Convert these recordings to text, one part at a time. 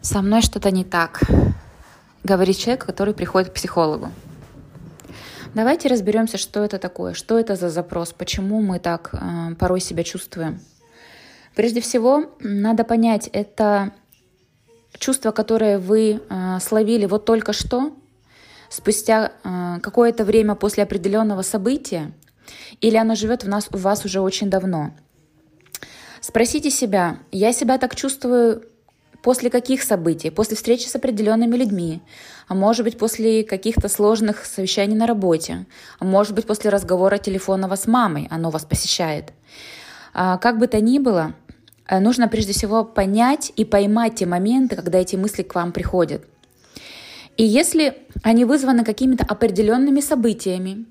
Со мной что-то не так, говорит человек, который приходит к психологу. Давайте разберемся, что это такое, что это за запрос, почему мы так э, порой себя чувствуем. Прежде всего, надо понять, это чувство, которое вы э, словили вот только что, спустя э, какое-то время после определенного события, или оно живет в нас, у вас уже очень давно. Спросите себя, я себя так чувствую После каких событий? После встречи с определенными людьми, а может быть после каких-то сложных совещаний на работе, а может быть после разговора телефонного с мамой, оно вас посещает. А, как бы то ни было, э, нужно прежде всего понять и поймать те моменты, когда эти мысли к вам приходят. И если они вызваны какими-то определенными событиями,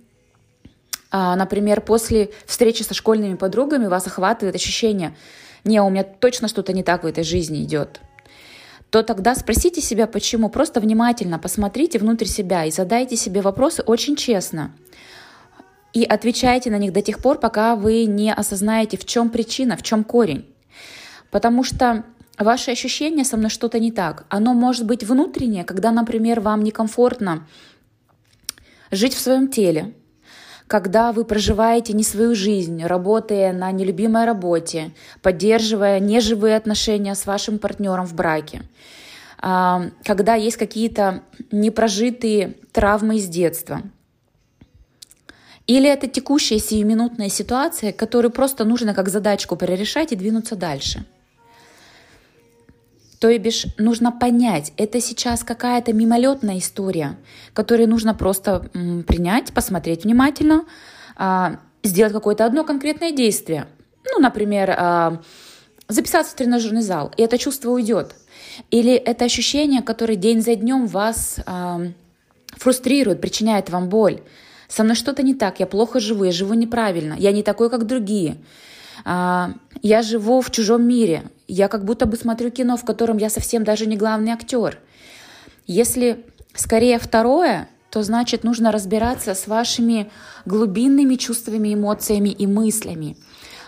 а, например, после встречи со школьными подругами вас охватывает ощущение, не, у меня точно что-то не так в этой жизни идет то тогда спросите себя, почему. Просто внимательно посмотрите внутрь себя и задайте себе вопросы очень честно. И отвечайте на них до тех пор, пока вы не осознаете, в чем причина, в чем корень. Потому что ваше ощущение со мной что-то не так. Оно может быть внутреннее, когда, например, вам некомфортно жить в своем теле, когда вы проживаете не свою жизнь, работая на нелюбимой работе, поддерживая неживые отношения с вашим партнером в браке, а, когда есть какие-то непрожитые травмы из детства. Или это текущая сиюминутная ситуация, которую просто нужно как задачку перерешать и двинуться дальше – то бишь нужно понять, это сейчас какая-то мимолетная история, которую нужно просто принять, посмотреть внимательно, а, сделать какое-то одно конкретное действие. Ну, например, а, записаться в тренажерный зал, и это чувство уйдет. Или это ощущение, которое день за днем вас а, фрустрирует, причиняет вам боль. Со мной что-то не так, я плохо живу, я живу неправильно, я не такой, как другие. Я живу в чужом мире, я как будто бы смотрю кино, в котором я совсем даже не главный актер. Если скорее второе, то значит нужно разбираться с вашими глубинными чувствами, эмоциями и мыслями.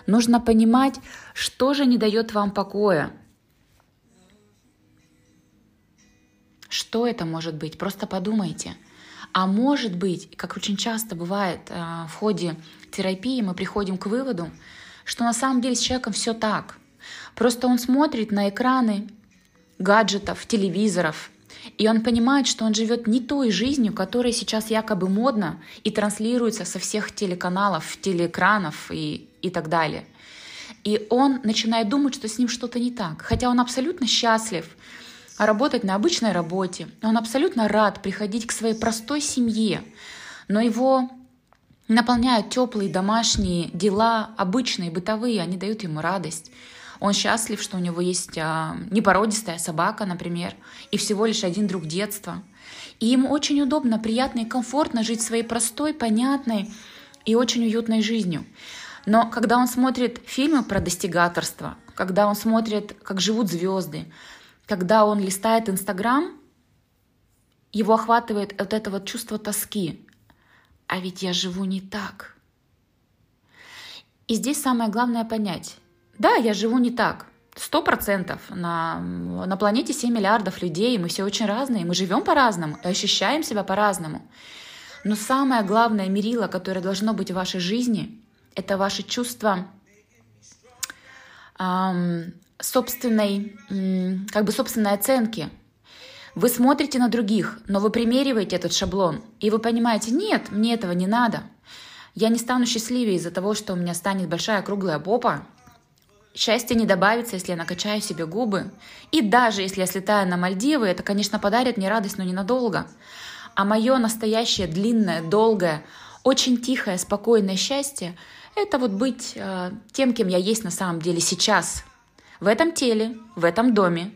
Нужно понимать, что же не дает вам покоя. Что это может быть? Просто подумайте. А может быть, как очень часто бывает э, в ходе терапии, мы приходим к выводу, что на самом деле с человеком все так. Просто он смотрит на экраны гаджетов, телевизоров, и он понимает, что он живет не той жизнью, которая сейчас якобы модна и транслируется со всех телеканалов, телеэкранов и, и так далее. И он начинает думать, что с ним что-то не так. Хотя он абсолютно счастлив работать на обычной работе. Он абсолютно рад приходить к своей простой семье. Но его наполняют теплые домашние дела, обычные, бытовые, они дают ему радость. Он счастлив, что у него есть а, непородистая собака, например, и всего лишь один друг детства. И ему очень удобно, приятно и комфортно жить своей простой, понятной и очень уютной жизнью. Но когда он смотрит фильмы про достигаторство, когда он смотрит, как живут звезды, когда он листает Инстаграм, его охватывает вот это вот чувство тоски. А ведь я живу не так. И здесь самое главное понять, да, я живу не так. Сто процентов. На, на планете 7 миллиардов людей, мы все очень разные, мы живем по-разному и ощущаем себя по-разному. Но самое главное мерило, которое должно быть в вашей жизни, это ваше чувство эм, собственной, эм, как бы собственной оценки. Вы смотрите на других, но вы примериваете этот шаблон, и вы понимаете, нет, мне этого не надо. Я не стану счастливее из-за того, что у меня станет большая круглая попа, Счастье не добавится, если я накачаю себе губы. И даже если я слетаю на Мальдивы, это, конечно, подарит мне радость, но ненадолго. А мое настоящее длинное, долгое, очень тихое, спокойное счастье – это вот быть э, тем, кем я есть на самом деле сейчас. В этом теле, в этом доме,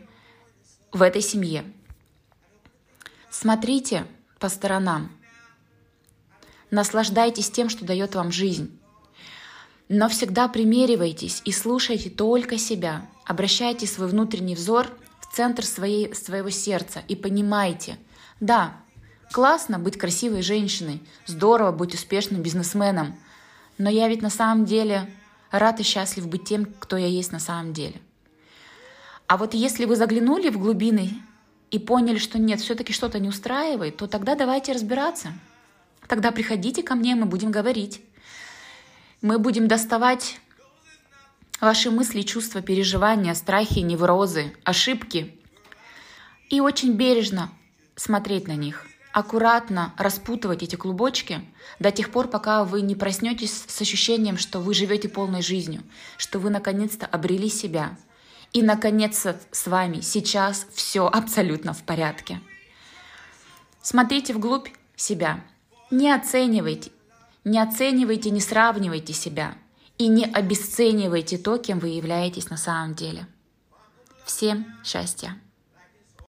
в этой семье. Смотрите по сторонам. Наслаждайтесь тем, что дает вам жизнь. Но всегда примеривайтесь и слушайте только себя. Обращайте свой внутренний взор в центр своей, своего сердца и понимайте, да, классно быть красивой женщиной, здорово быть успешным бизнесменом, но я ведь на самом деле рад и счастлив быть тем, кто я есть на самом деле. А вот если вы заглянули в глубины и поняли, что нет, все-таки что-то не устраивает, то тогда давайте разбираться. Тогда приходите ко мне, мы будем говорить. Мы будем доставать ваши мысли, чувства, переживания, страхи, неврозы, ошибки и очень бережно смотреть на них, аккуратно распутывать эти клубочки до тех пор, пока вы не проснетесь с ощущением, что вы живете полной жизнью, что вы наконец-то обрели себя. И наконец-то с вами сейчас все абсолютно в порядке. Смотрите вглубь себя. Не оценивайте, не оценивайте, не сравнивайте себя и не обесценивайте то, кем вы являетесь на самом деле. Всем счастья!